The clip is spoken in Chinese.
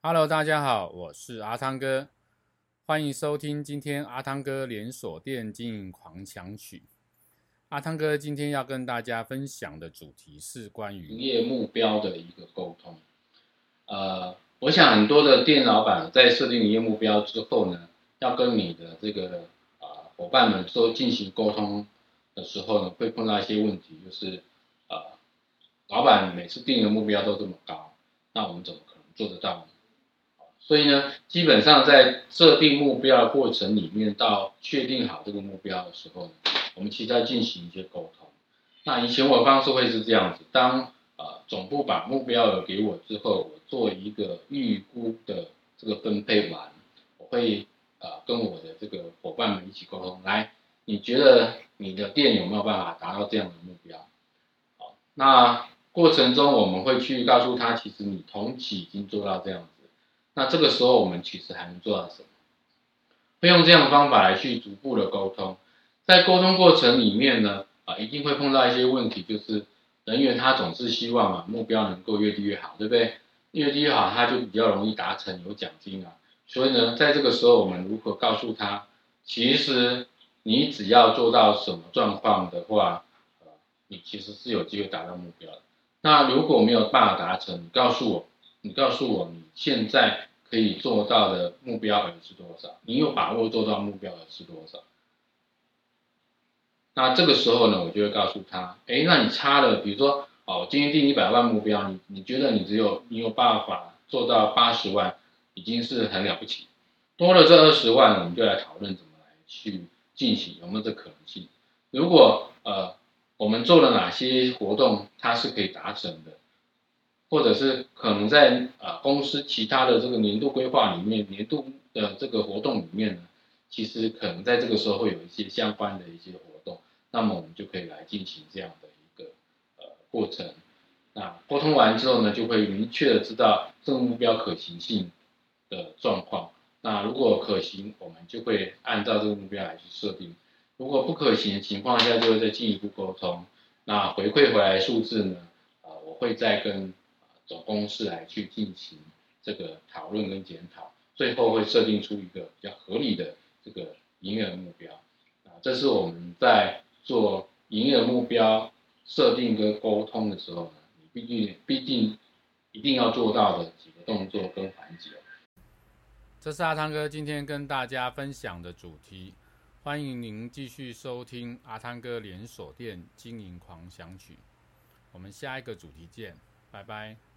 Hello，大家好，我是阿汤哥，欢迎收听今天阿汤哥连锁店经营狂想曲。阿汤哥今天要跟大家分享的主题是关于营业目标的一个沟通。呃，我想很多的店老板在设定营业目标之后呢，要跟你的这个啊、呃、伙伴们说进行沟通的时候呢，会碰到一些问题，就是呃，老板每次定的目标都这么高，那我们怎么可能做得到呢？所以呢，基本上在设定目标的过程里面，到确定好这个目标的时候，我们其实要进行一些沟通。那以前我的方式会是这样子：当呃总部把目标给我之后，我做一个预估的这个分配完，我会呃跟我的这个伙伴们一起沟通。来，你觉得你的店有没有办法达到这样的目标？好，那过程中我们会去告诉他，其实你同期已经做到这样子。那这个时候我们其实还能做到什么？会用这样的方法来去逐步的沟通，在沟通过程里面呢，啊，一定会碰到一些问题，就是人员他总是希望啊目标能够越低越好，对不对？越低越好，他就比较容易达成，有奖金啊。所以呢，在这个时候我们如何告诉他，其实你只要做到什么状况的话，呃，你其实是有机会达到目标的。那如果没有办法达成，你告诉我，你告诉我你现在。可以做到的目标额是多少？你有把握做到目标额是多少？那这个时候呢，我就会告诉他，哎，那你差了，比如说，哦，今天定一百万目标，你你觉得你只有你有办法做到八十万，已经是很了不起。多了这二十万，我们就来讨论怎么来去进行，有没有这可能性？如果呃，我们做了哪些活动，它是可以达成的？或者是可能在啊公司其他的这个年度规划里面，年度的这个活动里面呢，其实可能在这个时候会有一些相关的一些活动，那么我们就可以来进行这样的一个呃过程。那沟通完之后呢，就会明确的知道这个目标可行性的状况。那如果可行，我们就会按照这个目标来去设定；如果不可行的情况下，就会再进一步沟通。那回馈回来数字呢，啊，我会再跟。总公式来去进行这个讨论跟检讨，最后会设定出一个比较合理的这个营业额目标。啊，这是我们在做营业目标设定跟沟通的时候呢，你毕竟毕竟一定要做到的几个动作跟环节。这是阿汤哥今天跟大家分享的主题，欢迎您继续收听阿汤哥连锁店经营狂想曲。我们下一个主题见，拜拜。